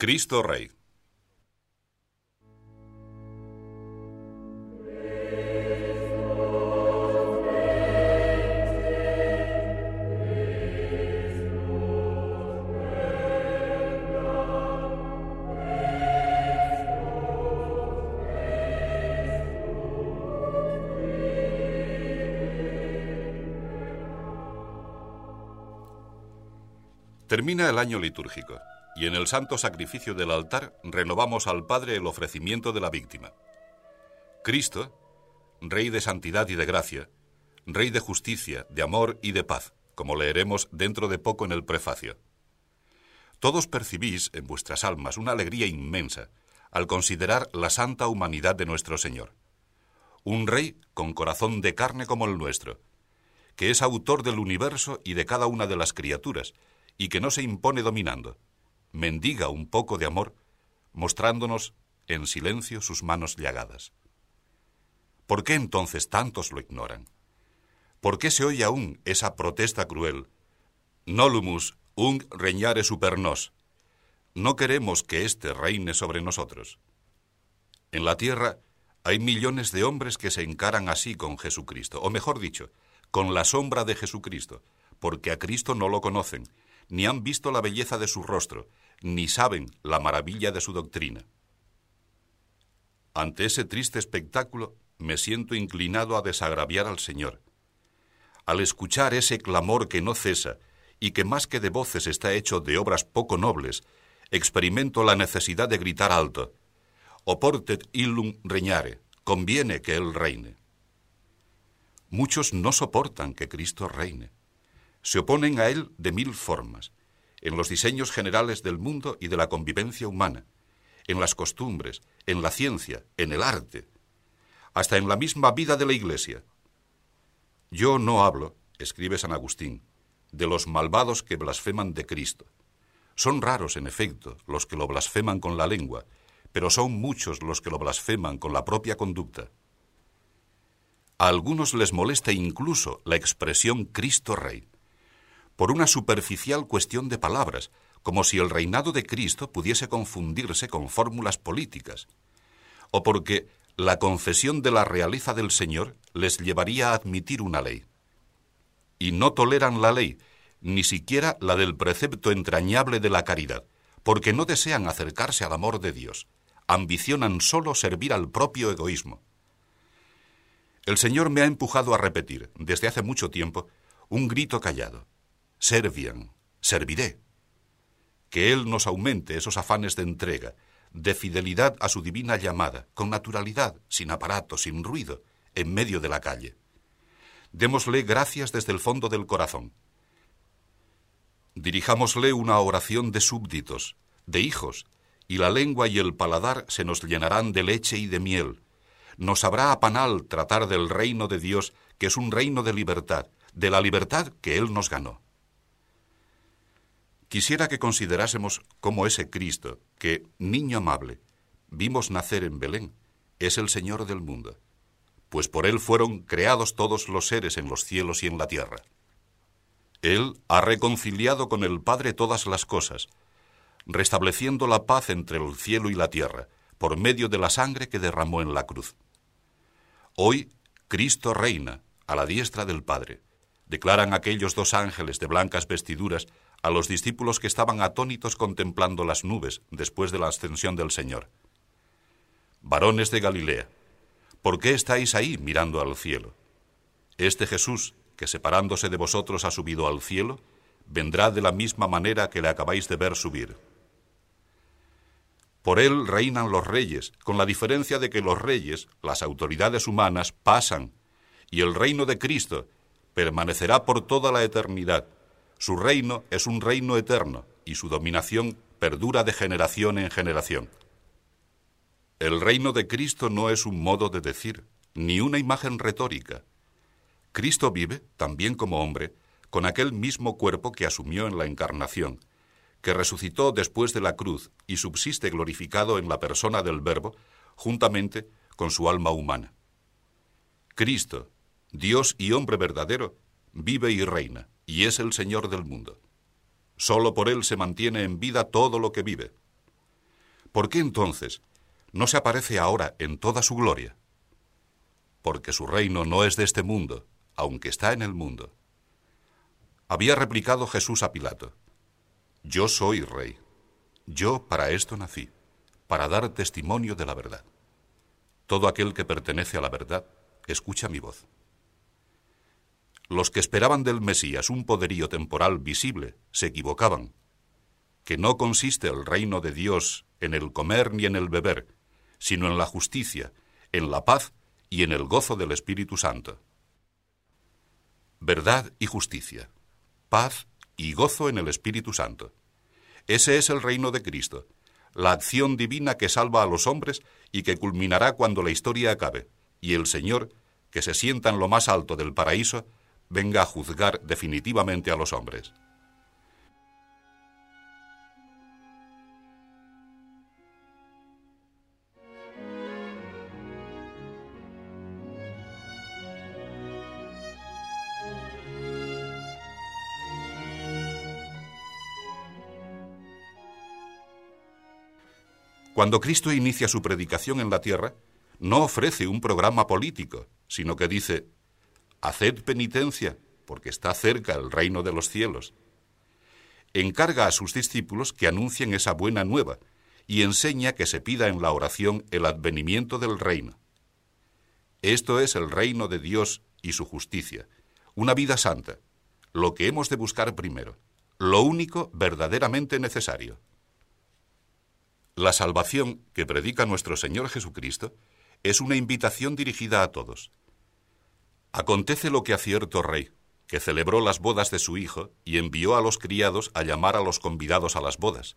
Cristo Rey. Termina el año litúrgico y en el santo sacrificio del altar renovamos al Padre el ofrecimiento de la víctima. Cristo, Rey de santidad y de gracia, Rey de justicia, de amor y de paz, como leeremos dentro de poco en el prefacio. Todos percibís en vuestras almas una alegría inmensa al considerar la santa humanidad de nuestro Señor. Un Rey con corazón de carne como el nuestro, que es autor del universo y de cada una de las criaturas, y que no se impone dominando, mendiga un poco de amor, mostrándonos en silencio sus manos llagadas. ¿Por qué entonces tantos lo ignoran? ¿Por qué se oye aún esa protesta cruel? Nolumus ung reñare super nos. No queremos que éste reine sobre nosotros. En la tierra hay millones de hombres que se encaran así con Jesucristo, o mejor dicho, con la sombra de Jesucristo, porque a Cristo no lo conocen, ni han visto la belleza de su rostro, ni saben la maravilla de su doctrina. Ante ese triste espectáculo me siento inclinado a desagraviar al Señor. Al escuchar ese clamor que no cesa y que más que de voces está hecho de obras poco nobles, experimento la necesidad de gritar alto, Oportet illum reñare, conviene que Él reine. Muchos no soportan que Cristo reine. Se oponen a Él de mil formas, en los diseños generales del mundo y de la convivencia humana, en las costumbres, en la ciencia, en el arte, hasta en la misma vida de la Iglesia. Yo no hablo, escribe San Agustín, de los malvados que blasfeman de Cristo. Son raros, en efecto, los que lo blasfeman con la lengua, pero son muchos los que lo blasfeman con la propia conducta. A algunos les molesta incluso la expresión Cristo Rey por una superficial cuestión de palabras, como si el reinado de Cristo pudiese confundirse con fórmulas políticas, o porque la confesión de la realeza del Señor les llevaría a admitir una ley. Y no toleran la ley, ni siquiera la del precepto entrañable de la caridad, porque no desean acercarse al amor de Dios, ambicionan solo servir al propio egoísmo. El Señor me ha empujado a repetir, desde hace mucho tiempo, un grito callado servian, serviré. Que Él nos aumente esos afanes de entrega, de fidelidad a su divina llamada, con naturalidad, sin aparato, sin ruido, en medio de la calle. Démosle gracias desde el fondo del corazón. Dirijámosle una oración de súbditos, de hijos, y la lengua y el paladar se nos llenarán de leche y de miel. Nos habrá a panal tratar del reino de Dios, que es un reino de libertad, de la libertad que Él nos ganó. Quisiera que considerásemos cómo ese Cristo, que, niño amable, vimos nacer en Belén, es el Señor del mundo, pues por Él fueron creados todos los seres en los cielos y en la tierra. Él ha reconciliado con el Padre todas las cosas, restableciendo la paz entre el cielo y la tierra, por medio de la sangre que derramó en la cruz. Hoy Cristo reina a la diestra del Padre, declaran aquellos dos ángeles de blancas vestiduras a los discípulos que estaban atónitos contemplando las nubes después de la ascensión del Señor. Varones de Galilea, ¿por qué estáis ahí mirando al cielo? Este Jesús, que separándose de vosotros ha subido al cielo, vendrá de la misma manera que le acabáis de ver subir. Por él reinan los reyes, con la diferencia de que los reyes, las autoridades humanas, pasan, y el reino de Cristo permanecerá por toda la eternidad su reino es un reino eterno y su dominación perdura de generación en generación. El reino de Cristo no es un modo de decir, ni una imagen retórica. Cristo vive, también como hombre, con aquel mismo cuerpo que asumió en la encarnación, que resucitó después de la cruz y subsiste glorificado en la persona del Verbo, juntamente con su alma humana. Cristo, Dios y hombre verdadero, vive y reina y es el Señor del mundo. Solo por Él se mantiene en vida todo lo que vive. ¿por qué entonces no se aparece ahora en toda su gloria? Porque su reino no es de este mundo, aunque está en el mundo. Había replicado Jesús a Pilato, Yo soy rey. Yo para esto nací, para dar testimonio de la verdad. Todo aquel que pertenece a la verdad, escucha mi voz. Los que esperaban del Mesías un poderío temporal visible se equivocaban, que no consiste el reino de Dios en el comer ni en el beber, sino en la justicia, en la paz y en el gozo del Espíritu Santo. Verdad y justicia, paz y gozo en el Espíritu Santo. Ese es el reino de Cristo, la acción divina que salva a los hombres y que culminará cuando la historia acabe, y el Señor, que se sienta en lo más alto del paraíso, venga a juzgar definitivamente a los hombres. Cuando Cristo inicia su predicación en la tierra, no ofrece un programa político, sino que dice, Haced penitencia, porque está cerca el reino de los cielos. Encarga a sus discípulos que anuncien esa buena nueva y enseña que se pida en la oración el advenimiento del reino. Esto es el reino de Dios y su justicia, una vida santa, lo que hemos de buscar primero, lo único verdaderamente necesario. La salvación que predica nuestro Señor Jesucristo es una invitación dirigida a todos. Acontece lo que a cierto rey, que celebró las bodas de su hijo y envió a los criados a llamar a los convidados a las bodas.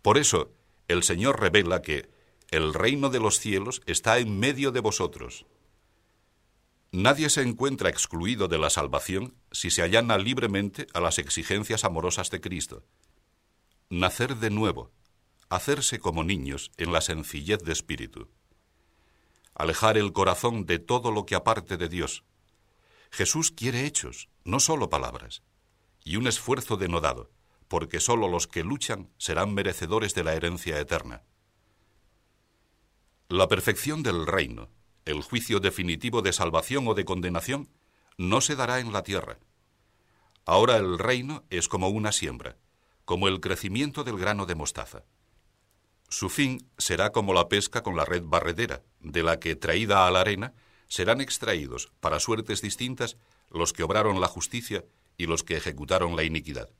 Por eso, el Señor revela que el reino de los cielos está en medio de vosotros. Nadie se encuentra excluido de la salvación si se allana libremente a las exigencias amorosas de Cristo. Nacer de nuevo, hacerse como niños en la sencillez de espíritu, alejar el corazón de todo lo que aparte de Dios. Jesús quiere hechos, no solo palabras, y un esfuerzo denodado, porque sólo los que luchan serán merecedores de la herencia eterna. La perfección del reino, el juicio definitivo de salvación o de condenación, no se dará en la tierra. Ahora el reino es como una siembra, como el crecimiento del grano de mostaza. Su fin será como la pesca con la red barredera, de la que, traída a la arena, serán extraídos, para suertes distintas, los que obraron la justicia y los que ejecutaron la iniquidad.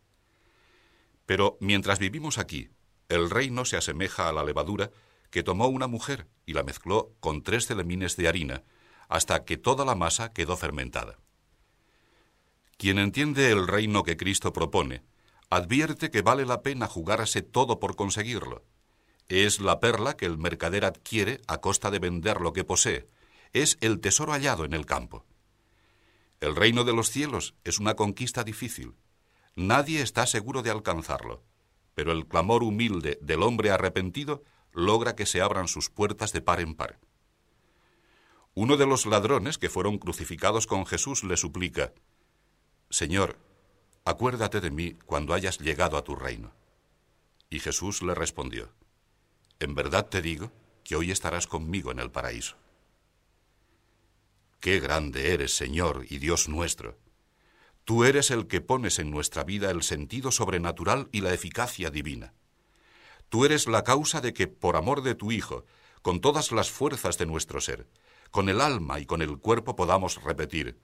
Pero mientras vivimos aquí, el reino se asemeja a la levadura que tomó una mujer y la mezcló con tres celemines de harina, hasta que toda la masa quedó fermentada. Quien entiende el reino que Cristo propone, advierte que vale la pena jugarse todo por conseguirlo, es la perla que el mercader adquiere a costa de vender lo que posee. Es el tesoro hallado en el campo. El reino de los cielos es una conquista difícil. Nadie está seguro de alcanzarlo, pero el clamor humilde del hombre arrepentido logra que se abran sus puertas de par en par. Uno de los ladrones que fueron crucificados con Jesús le suplica, Señor, acuérdate de mí cuando hayas llegado a tu reino. Y Jesús le respondió, en verdad te digo que hoy estarás conmigo en el paraíso. Qué grande eres, Señor y Dios nuestro. Tú eres el que pones en nuestra vida el sentido sobrenatural y la eficacia divina. Tú eres la causa de que, por amor de tu Hijo, con todas las fuerzas de nuestro ser, con el alma y con el cuerpo podamos repetir,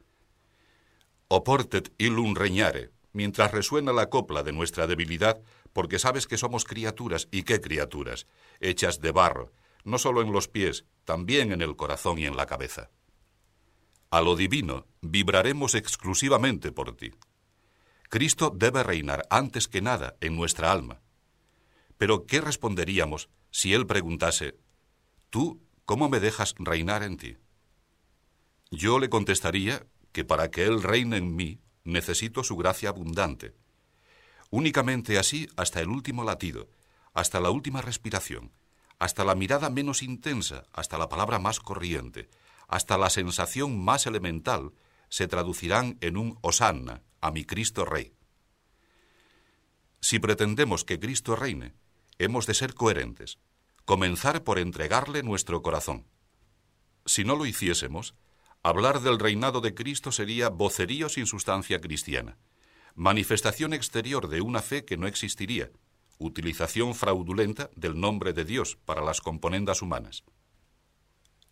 Oportet illum reñare, mientras resuena la copla de nuestra debilidad, porque sabes que somos criaturas, y qué criaturas, hechas de barro, no solo en los pies, también en el corazón y en la cabeza. A lo divino vibraremos exclusivamente por ti. Cristo debe reinar antes que nada en nuestra alma. Pero ¿qué responderíamos si Él preguntase, ¿tú cómo me dejas reinar en ti? Yo le contestaría que para que Él reine en mí necesito su gracia abundante, Únicamente así hasta el último latido, hasta la última respiración, hasta la mirada menos intensa, hasta la palabra más corriente, hasta la sensación más elemental, se traducirán en un hosanna a mi Cristo Rey. Si pretendemos que Cristo reine, hemos de ser coherentes, comenzar por entregarle nuestro corazón. Si no lo hiciésemos, hablar del reinado de Cristo sería vocerío sin sustancia cristiana, manifestación exterior de una fe que no existiría, utilización fraudulenta del nombre de Dios para las componendas humanas.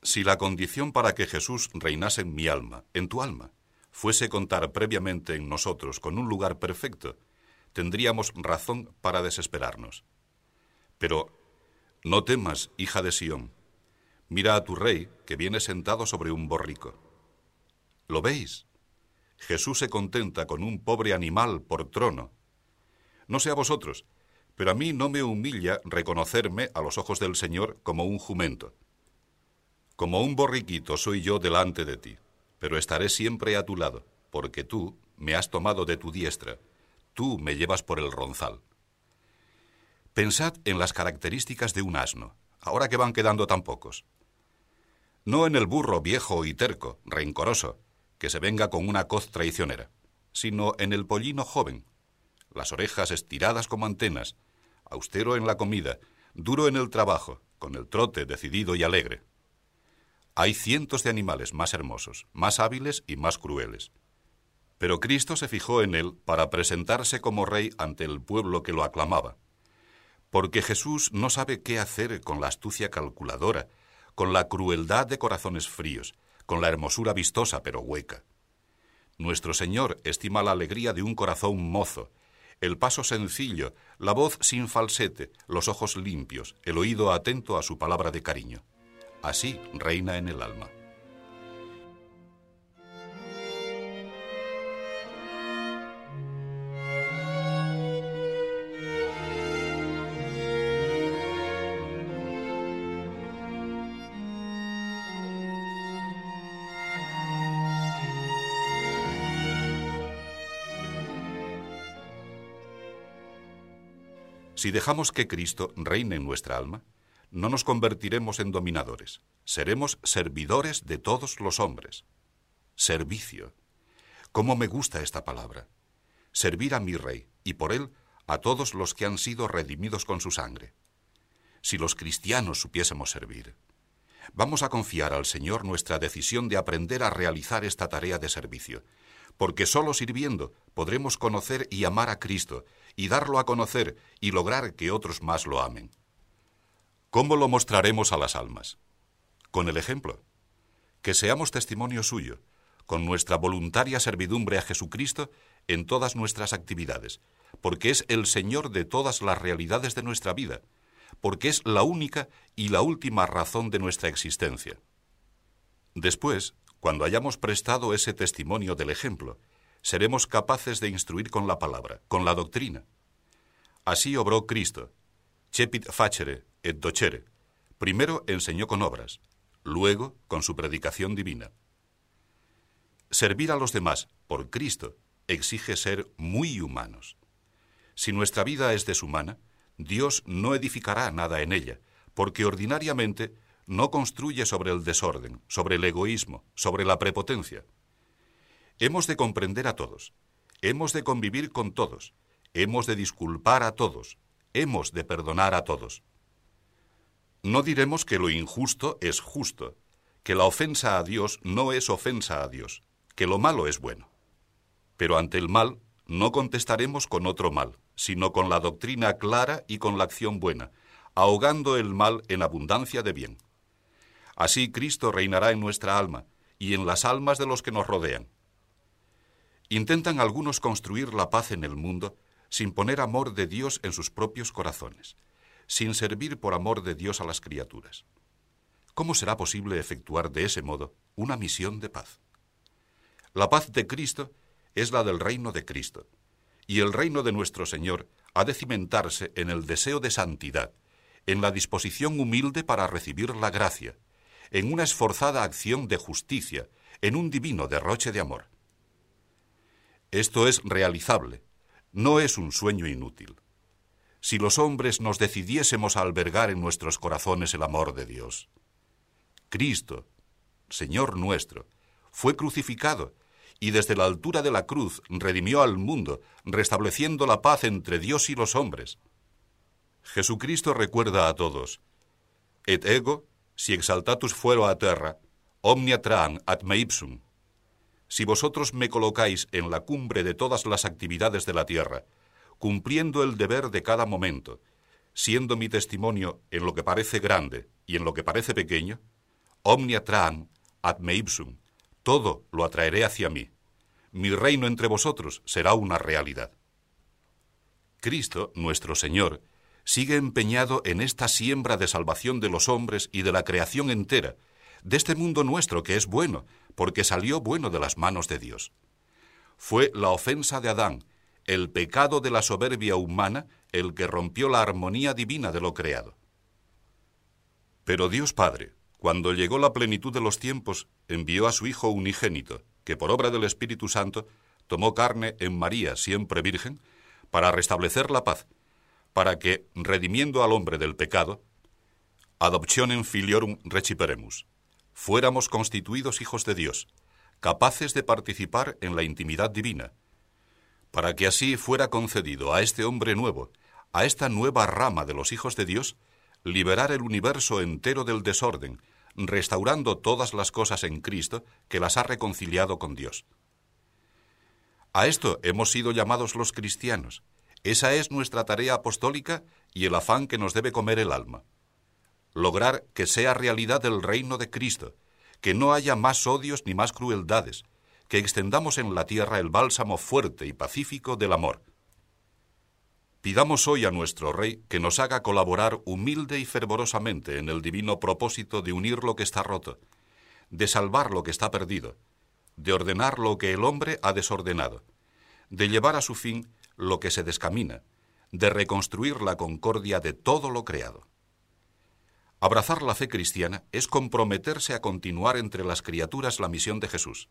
Si la condición para que Jesús reinase en mi alma, en tu alma, fuese contar previamente en nosotros con un lugar perfecto, tendríamos razón para desesperarnos. Pero no temas, hija de Sión, mira a tu rey que viene sentado sobre un borrico. ¿Lo veis? Jesús se contenta con un pobre animal por trono. No sé a vosotros, pero a mí no me humilla reconocerme a los ojos del Señor como un jumento. Como un borriquito soy yo delante de ti, pero estaré siempre a tu lado, porque tú me has tomado de tu diestra, tú me llevas por el ronzal. Pensad en las características de un asno, ahora que van quedando tan pocos. No en el burro viejo y terco, rencoroso, que se venga con una coz traicionera, sino en el pollino joven, las orejas estiradas como antenas, austero en la comida, duro en el trabajo, con el trote decidido y alegre. Hay cientos de animales más hermosos, más hábiles y más crueles. Pero Cristo se fijó en él para presentarse como rey ante el pueblo que lo aclamaba. Porque Jesús no sabe qué hacer con la astucia calculadora, con la crueldad de corazones fríos, con la hermosura vistosa pero hueca. Nuestro Señor estima la alegría de un corazón mozo, el paso sencillo, la voz sin falsete, los ojos limpios, el oído atento a su palabra de cariño. Así reina en el alma. Si dejamos que Cristo reine en nuestra alma, no nos convertiremos en dominadores, seremos servidores de todos los hombres. Servicio. ¿Cómo me gusta esta palabra? Servir a mi Rey y por él a todos los que han sido redimidos con su sangre. Si los cristianos supiésemos servir, vamos a confiar al Señor nuestra decisión de aprender a realizar esta tarea de servicio, porque solo sirviendo podremos conocer y amar a Cristo y darlo a conocer y lograr que otros más lo amen. ¿Cómo lo mostraremos a las almas? Con el ejemplo. Que seamos testimonio suyo, con nuestra voluntaria servidumbre a Jesucristo en todas nuestras actividades, porque es el Señor de todas las realidades de nuestra vida, porque es la única y la última razón de nuestra existencia. Después, cuando hayamos prestado ese testimonio del ejemplo, seremos capaces de instruir con la palabra, con la doctrina. Así obró Cristo. Cepit facere et docere. Primero enseñó con obras, luego con su predicación divina. Servir a los demás por Cristo exige ser muy humanos. Si nuestra vida es deshumana, Dios no edificará nada en ella, porque ordinariamente no construye sobre el desorden, sobre el egoísmo, sobre la prepotencia. Hemos de comprender a todos, hemos de convivir con todos, hemos de disculpar a todos, hemos de perdonar a todos. No diremos que lo injusto es justo, que la ofensa a Dios no es ofensa a Dios, que lo malo es bueno. Pero ante el mal no contestaremos con otro mal, sino con la doctrina clara y con la acción buena, ahogando el mal en abundancia de bien. Así Cristo reinará en nuestra alma y en las almas de los que nos rodean. Intentan algunos construir la paz en el mundo sin poner amor de Dios en sus propios corazones, sin servir por amor de Dios a las criaturas. ¿Cómo será posible efectuar de ese modo una misión de paz? La paz de Cristo es la del reino de Cristo, y el reino de nuestro Señor ha de cimentarse en el deseo de santidad, en la disposición humilde para recibir la gracia, en una esforzada acción de justicia, en un divino derroche de amor. Esto es realizable, no es un sueño inútil. Si los hombres nos decidiésemos a albergar en nuestros corazones el amor de Dios. Cristo, Señor nuestro, fue crucificado y desde la altura de la cruz redimió al mundo, restableciendo la paz entre Dios y los hombres. Jesucristo recuerda a todos, et ego, si exaltatus fuero a terra, omnia traan ad me ipsum. Si vosotros me colocáis en la cumbre de todas las actividades de la tierra, cumpliendo el deber de cada momento, siendo mi testimonio en lo que parece grande y en lo que parece pequeño, omnia traan ad me ipsum, todo lo atraeré hacia mí. Mi reino entre vosotros será una realidad. Cristo, nuestro Señor, sigue empeñado en esta siembra de salvación de los hombres y de la creación entera, de este mundo nuestro que es bueno, porque salió bueno de las manos de Dios. Fue la ofensa de Adán, el pecado de la soberbia humana, el que rompió la armonía divina de lo creado. Pero Dios Padre, cuando llegó la plenitud de los tiempos, envió a su Hijo unigénito, que por obra del Espíritu Santo tomó carne en María, siempre virgen, para restablecer la paz, para que, redimiendo al hombre del pecado, adoptionem filiorum reciperemus, fuéramos constituidos hijos de Dios, capaces de participar en la intimidad divina, para que así fuera concedido a este hombre nuevo, a esta nueva rama de los hijos de Dios, liberar el universo entero del desorden, restaurando todas las cosas en Cristo que las ha reconciliado con Dios. A esto hemos sido llamados los cristianos. Esa es nuestra tarea apostólica y el afán que nos debe comer el alma lograr que sea realidad el reino de Cristo, que no haya más odios ni más crueldades, que extendamos en la tierra el bálsamo fuerte y pacífico del amor. Pidamos hoy a nuestro Rey que nos haga colaborar humilde y fervorosamente en el divino propósito de unir lo que está roto, de salvar lo que está perdido, de ordenar lo que el hombre ha desordenado, de llevar a su fin lo que se descamina, de reconstruir la concordia de todo lo creado. Abrazar la fe cristiana es comprometerse a continuar entre las criaturas la misión de Jesús.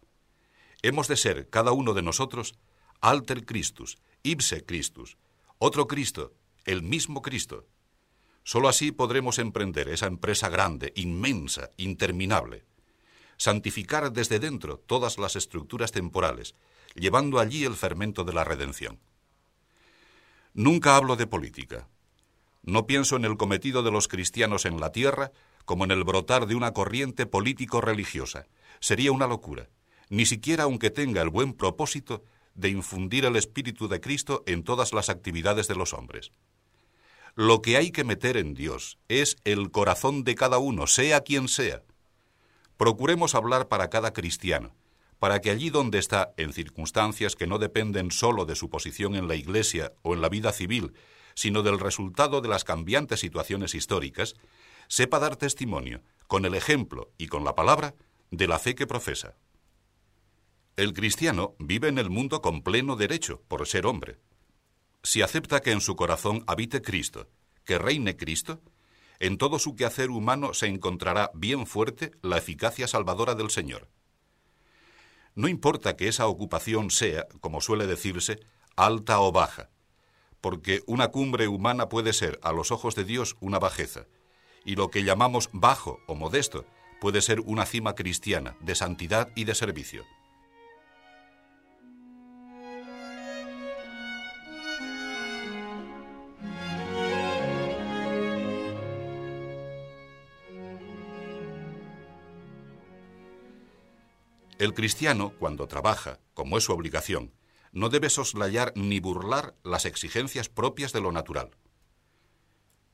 Hemos de ser, cada uno de nosotros, alter Christus, ipse Christus, otro Cristo, el mismo Cristo. Solo así podremos emprender esa empresa grande, inmensa, interminable. Santificar desde dentro todas las estructuras temporales, llevando allí el fermento de la redención. Nunca hablo de política, no pienso en el cometido de los cristianos en la tierra como en el brotar de una corriente político-religiosa. Sería una locura, ni siquiera aunque tenga el buen propósito de infundir el Espíritu de Cristo en todas las actividades de los hombres. Lo que hay que meter en Dios es el corazón de cada uno, sea quien sea. Procuremos hablar para cada cristiano, para que allí donde está, en circunstancias que no dependen sólo de su posición en la Iglesia o en la vida civil, sino del resultado de las cambiantes situaciones históricas, sepa dar testimonio, con el ejemplo y con la palabra, de la fe que profesa. El cristiano vive en el mundo con pleno derecho, por ser hombre. Si acepta que en su corazón habite Cristo, que reine Cristo, en todo su quehacer humano se encontrará bien fuerte la eficacia salvadora del Señor. No importa que esa ocupación sea, como suele decirse, alta o baja, porque una cumbre humana puede ser a los ojos de Dios una bajeza, y lo que llamamos bajo o modesto puede ser una cima cristiana de santidad y de servicio. El cristiano, cuando trabaja, como es su obligación, no debe soslayar ni burlar las exigencias propias de lo natural.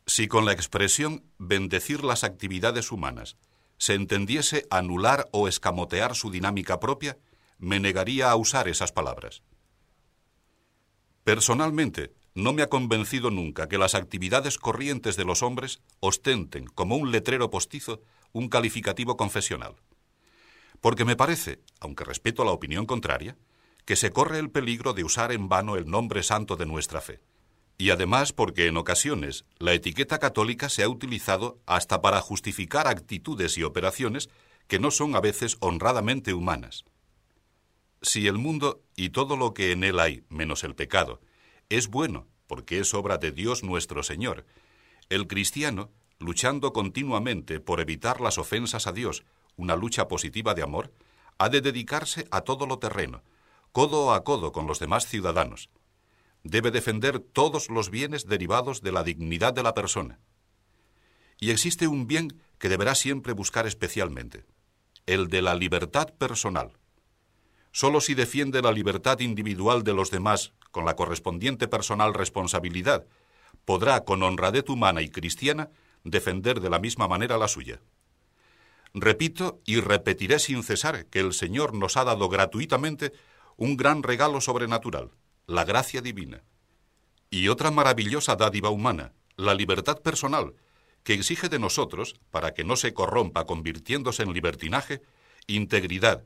Si con la expresión bendecir las actividades humanas se entendiese anular o escamotear su dinámica propia, me negaría a usar esas palabras. Personalmente, no me ha convencido nunca que las actividades corrientes de los hombres ostenten, como un letrero postizo, un calificativo confesional. Porque me parece, aunque respeto la opinión contraria, que se corre el peligro de usar en vano el nombre santo de nuestra fe. Y además porque en ocasiones la etiqueta católica se ha utilizado hasta para justificar actitudes y operaciones que no son a veces honradamente humanas. Si el mundo y todo lo que en él hay, menos el pecado, es bueno porque es obra de Dios nuestro Señor, el cristiano, luchando continuamente por evitar las ofensas a Dios, una lucha positiva de amor, ha de dedicarse a todo lo terreno, codo a codo con los demás ciudadanos. debe defender todos los bienes derivados de la dignidad de la persona. Y existe un bien que deberá siempre buscar especialmente, el de la libertad personal. Solo si defiende la libertad individual de los demás con la correspondiente personal responsabilidad, podrá, con honradez humana y cristiana, defender de la misma manera la suya. Repito y repetiré sin cesar que el Señor nos ha dado gratuitamente un gran regalo sobrenatural, la gracia divina, y otra maravillosa dádiva humana, la libertad personal, que exige de nosotros, para que no se corrompa convirtiéndose en libertinaje, integridad,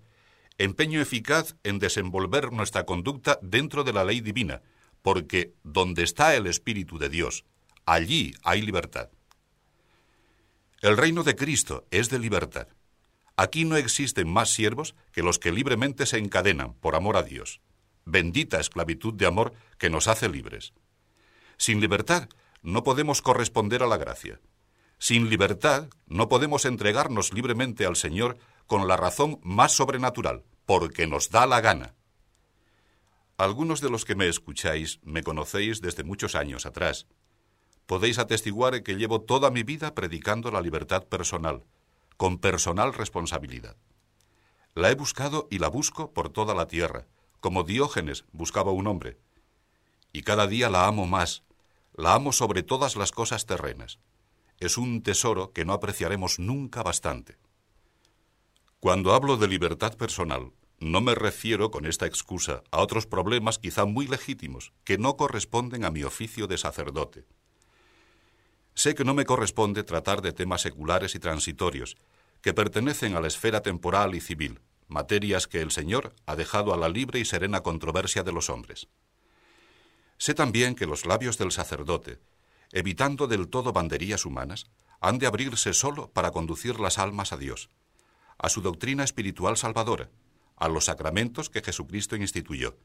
empeño eficaz en desenvolver nuestra conducta dentro de la ley divina, porque donde está el Espíritu de Dios, allí hay libertad. El reino de Cristo es de libertad. Aquí no existen más siervos que los que libremente se encadenan por amor a Dios. Bendita esclavitud de amor que nos hace libres. Sin libertad no podemos corresponder a la gracia. Sin libertad no podemos entregarnos libremente al Señor con la razón más sobrenatural, porque nos da la gana. Algunos de los que me escucháis me conocéis desde muchos años atrás. Podéis atestiguar que llevo toda mi vida predicando la libertad personal, con personal responsabilidad. La he buscado y la busco por toda la tierra, como Diógenes buscaba un hombre. Y cada día la amo más, la amo sobre todas las cosas terrenas es un tesoro que no apreciaremos nunca bastante. Cuando hablo de libertad personal, no me refiero con esta excusa a otros problemas quizá muy legítimos que no corresponden a mi oficio de sacerdote. Sé que no me corresponde tratar de temas seculares y transitorios, que pertenecen a la esfera temporal y civil, materias que el Señor ha dejado a la libre y serena controversia de los hombres. Sé también que los labios del sacerdote, evitando del todo banderías humanas, han de abrirse solo para conducir las almas a Dios, a su doctrina espiritual salvadora, a los sacramentos que Jesucristo instituyó,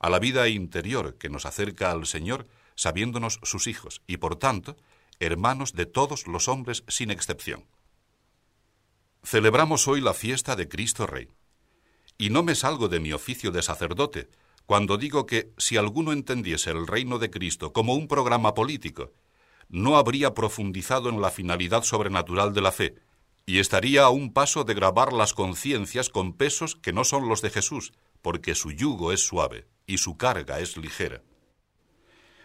a la vida interior que nos acerca al Señor, sabiéndonos sus hijos y, por tanto, hermanos de todos los hombres sin excepción. Celebramos hoy la fiesta de Cristo Rey. Y no me salgo de mi oficio de sacerdote cuando digo que si alguno entendiese el reino de Cristo como un programa político no habría profundizado en la finalidad sobrenatural de la fe, y estaría a un paso de grabar las conciencias con pesos que no son los de Jesús, porque su yugo es suave y su carga es ligera.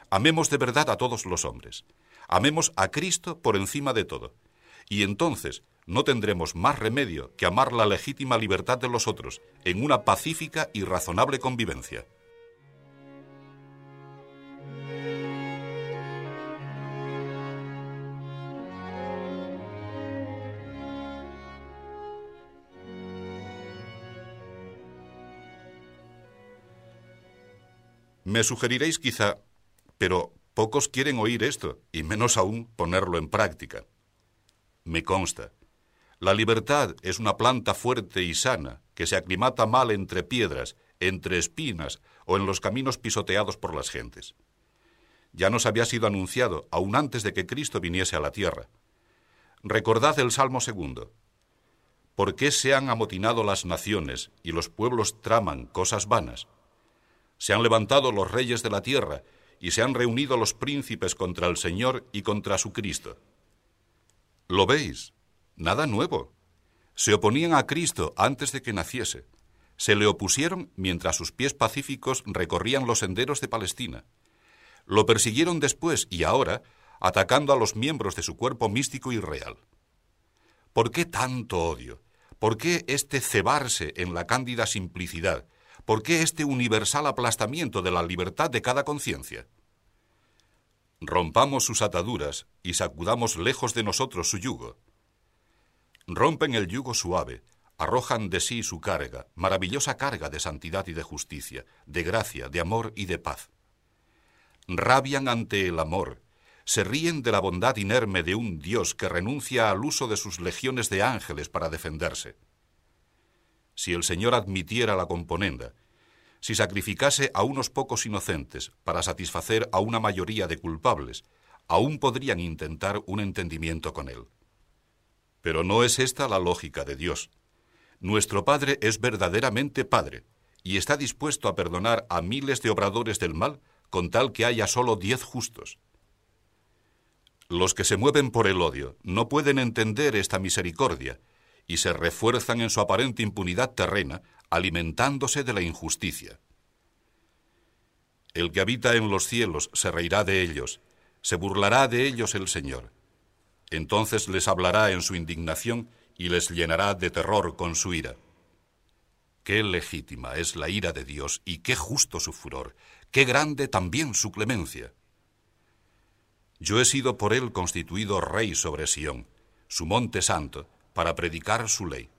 Amemos de verdad a todos los hombres. Amemos a Cristo por encima de todo. Y entonces no tendremos más remedio que amar la legítima libertad de los otros en una pacífica y razonable convivencia. Me sugeriréis quizá, pero pocos quieren oír esto, y menos aún ponerlo en práctica. Me consta. La libertad es una planta fuerte y sana que se aclimata mal entre piedras, entre espinas o en los caminos pisoteados por las gentes. Ya nos había sido anunciado aún antes de que Cristo viniese a la tierra. Recordad el Salmo segundo. ¿Por qué se han amotinado las naciones y los pueblos traman cosas vanas? Se han levantado los reyes de la tierra y se han reunido los príncipes contra el Señor y contra su Cristo. ¿Lo veis? Nada nuevo. Se oponían a Cristo antes de que naciese. Se le opusieron mientras sus pies pacíficos recorrían los senderos de Palestina. Lo persiguieron después y ahora, atacando a los miembros de su cuerpo místico y real. ¿Por qué tanto odio? ¿Por qué este cebarse en la cándida simplicidad, ¿Por qué este universal aplastamiento de la libertad de cada conciencia? Rompamos sus ataduras y sacudamos lejos de nosotros su yugo. Rompen el yugo suave, arrojan de sí su carga, maravillosa carga de santidad y de justicia, de gracia, de amor y de paz. Rabian ante el amor, se ríen de la bondad inerme de un Dios que renuncia al uso de sus legiones de ángeles para defenderse si el Señor admitiera la componenda, si sacrificase a unos pocos inocentes para satisfacer a una mayoría de culpables, aún podrían intentar un entendimiento con Él. Pero no es esta la lógica de Dios. Nuestro Padre es verdaderamente Padre, y está dispuesto a perdonar a miles de obradores del mal con tal que haya solo diez justos. Los que se mueven por el odio no pueden entender esta misericordia y se refuerzan en su aparente impunidad terrena, alimentándose de la injusticia. El que habita en los cielos se reirá de ellos, se burlará de ellos el Señor. Entonces les hablará en su indignación y les llenará de terror con su ira. Qué legítima es la ira de Dios y qué justo su furor, qué grande también su clemencia. Yo he sido por él constituido rey sobre Sión, su monte santo, para predicar su ley.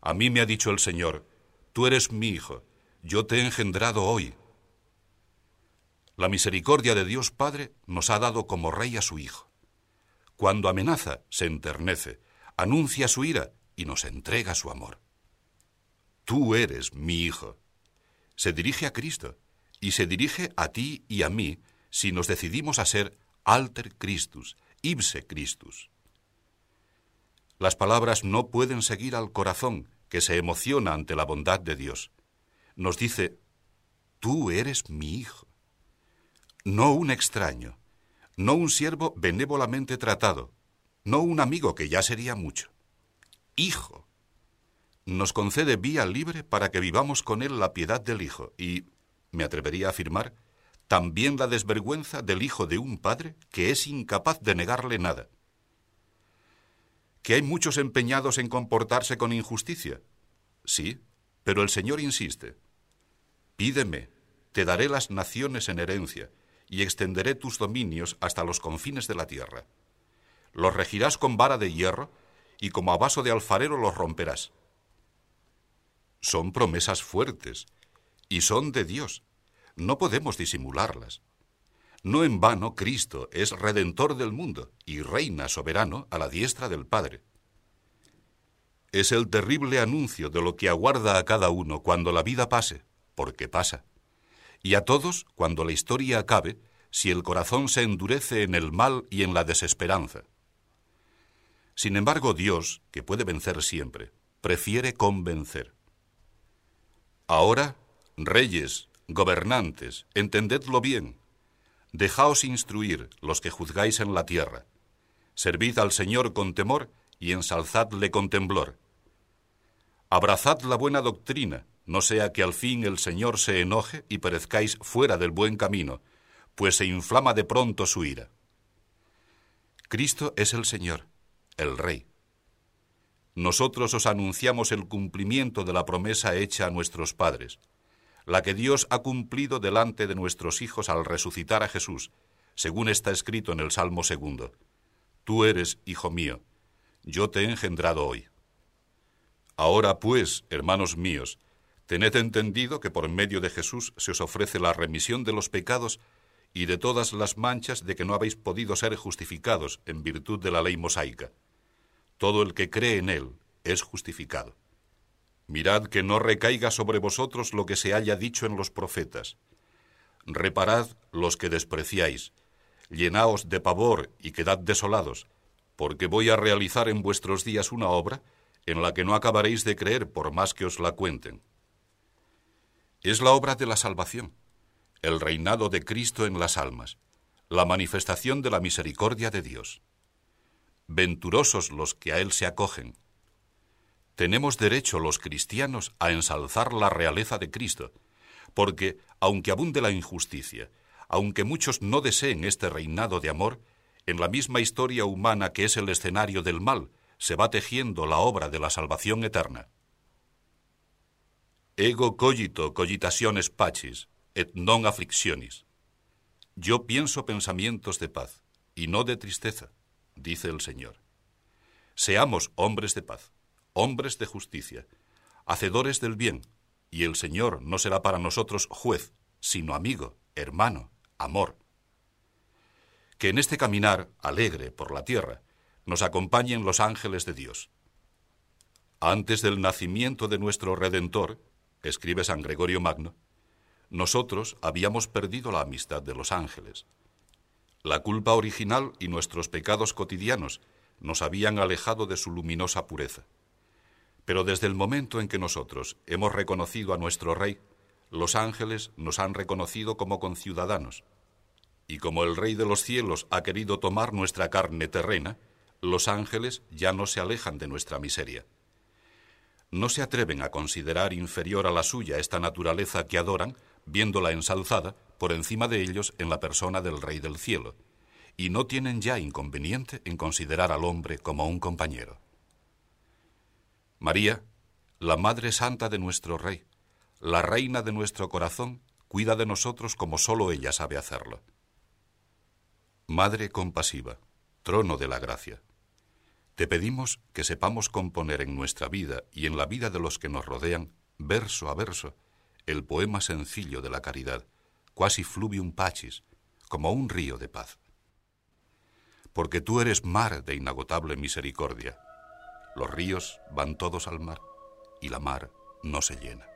A mí me ha dicho el Señor, tú eres mi hijo, yo te he engendrado hoy. La misericordia de Dios Padre nos ha dado como rey a su Hijo. Cuando amenaza, se enternece, anuncia su ira y nos entrega su amor. Tú eres mi Hijo. Se dirige a Cristo y se dirige a ti y a mí si nos decidimos a ser alter Christus, ipse Christus. Las palabras no pueden seguir al corazón que se emociona ante la bondad de Dios. Nos dice, tú eres mi hijo. No un extraño, no un siervo benévolamente tratado, no un amigo que ya sería mucho. Hijo. Nos concede vía libre para que vivamos con él la piedad del Hijo y, me atrevería a afirmar, también la desvergüenza del hijo de un padre que es incapaz de negarle nada. ¿Que hay muchos empeñados en comportarse con injusticia? Sí, pero el Señor insiste. Pídeme, te daré las naciones en herencia, y extenderé tus dominios hasta los confines de la tierra. Los regirás con vara de hierro, y como a vaso de alfarero los romperás. Son promesas fuertes, y son de Dios, no podemos disimularlas. No en vano Cristo es redentor del mundo y reina soberano a la diestra del Padre. Es el terrible anuncio de lo que aguarda a cada uno cuando la vida pase, porque pasa, y a todos cuando la historia acabe, si el corazón se endurece en el mal y en la desesperanza. Sin embargo, Dios, que puede vencer siempre, prefiere convencer. Ahora, reyes, Gobernantes, entendedlo bien. Dejaos instruir los que juzgáis en la tierra. Servid al Señor con temor y ensalzadle con temblor. Abrazad la buena doctrina, no sea que al fin el Señor se enoje y perezcáis fuera del buen camino, pues se inflama de pronto su ira. Cristo es el Señor, el Rey. Nosotros os anunciamos el cumplimiento de la promesa hecha a nuestros padres la que Dios ha cumplido delante de nuestros hijos al resucitar a Jesús, según está escrito en el Salmo segundo. Tú eres, hijo mío, yo te he engendrado hoy. Ahora pues, hermanos míos, tened entendido que por medio de Jesús se os ofrece la remisión de los pecados y de todas las manchas de que no habéis podido ser justificados en virtud de la ley mosaica. Todo el que cree en él es justificado. Mirad que no recaiga sobre vosotros lo que se haya dicho en los profetas. Reparad los que despreciáis, llenaos de pavor y quedad desolados, porque voy a realizar en vuestros días una obra en la que no acabaréis de creer por más que os la cuenten. Es la obra de la salvación, el reinado de Cristo en las almas, la manifestación de la misericordia de Dios. Venturosos los que a Él se acogen, tenemos derecho los cristianos a ensalzar la realeza de Cristo, porque, aunque abunde la injusticia, aunque muchos no deseen este reinado de amor, en la misma historia humana que es el escenario del mal, se va tejiendo la obra de la salvación eterna. Ego cogito cogitationes pacis, et non afflictionis. Yo pienso pensamientos de paz, y no de tristeza, dice el Señor. Seamos hombres de paz hombres de justicia, hacedores del bien, y el Señor no será para nosotros juez, sino amigo, hermano, amor. Que en este caminar alegre por la tierra nos acompañen los ángeles de Dios. Antes del nacimiento de nuestro Redentor, escribe San Gregorio Magno, nosotros habíamos perdido la amistad de los ángeles. La culpa original y nuestros pecados cotidianos nos habían alejado de su luminosa pureza. Pero desde el momento en que nosotros hemos reconocido a nuestro Rey, los ángeles nos han reconocido como conciudadanos, y como el Rey de los cielos ha querido tomar nuestra carne terrena, los ángeles ya no se alejan de nuestra miseria. No se atreven a considerar inferior a la suya esta naturaleza que adoran, viéndola ensalzada por encima de ellos en la persona del Rey del cielo, y no tienen ya inconveniente en considerar al hombre como un compañero. María, la Madre Santa de nuestro Rey, la Reina de nuestro corazón, cuida de nosotros como sólo ella sabe hacerlo. Madre compasiva, trono de la gracia. Te pedimos que sepamos componer en nuestra vida y en la vida de los que nos rodean, verso a verso, el poema sencillo de la caridad, quasi fluvium pacis, como un río de paz. Porque tú eres mar de inagotable misericordia. Los ríos van todos al mar y la mar no se llena.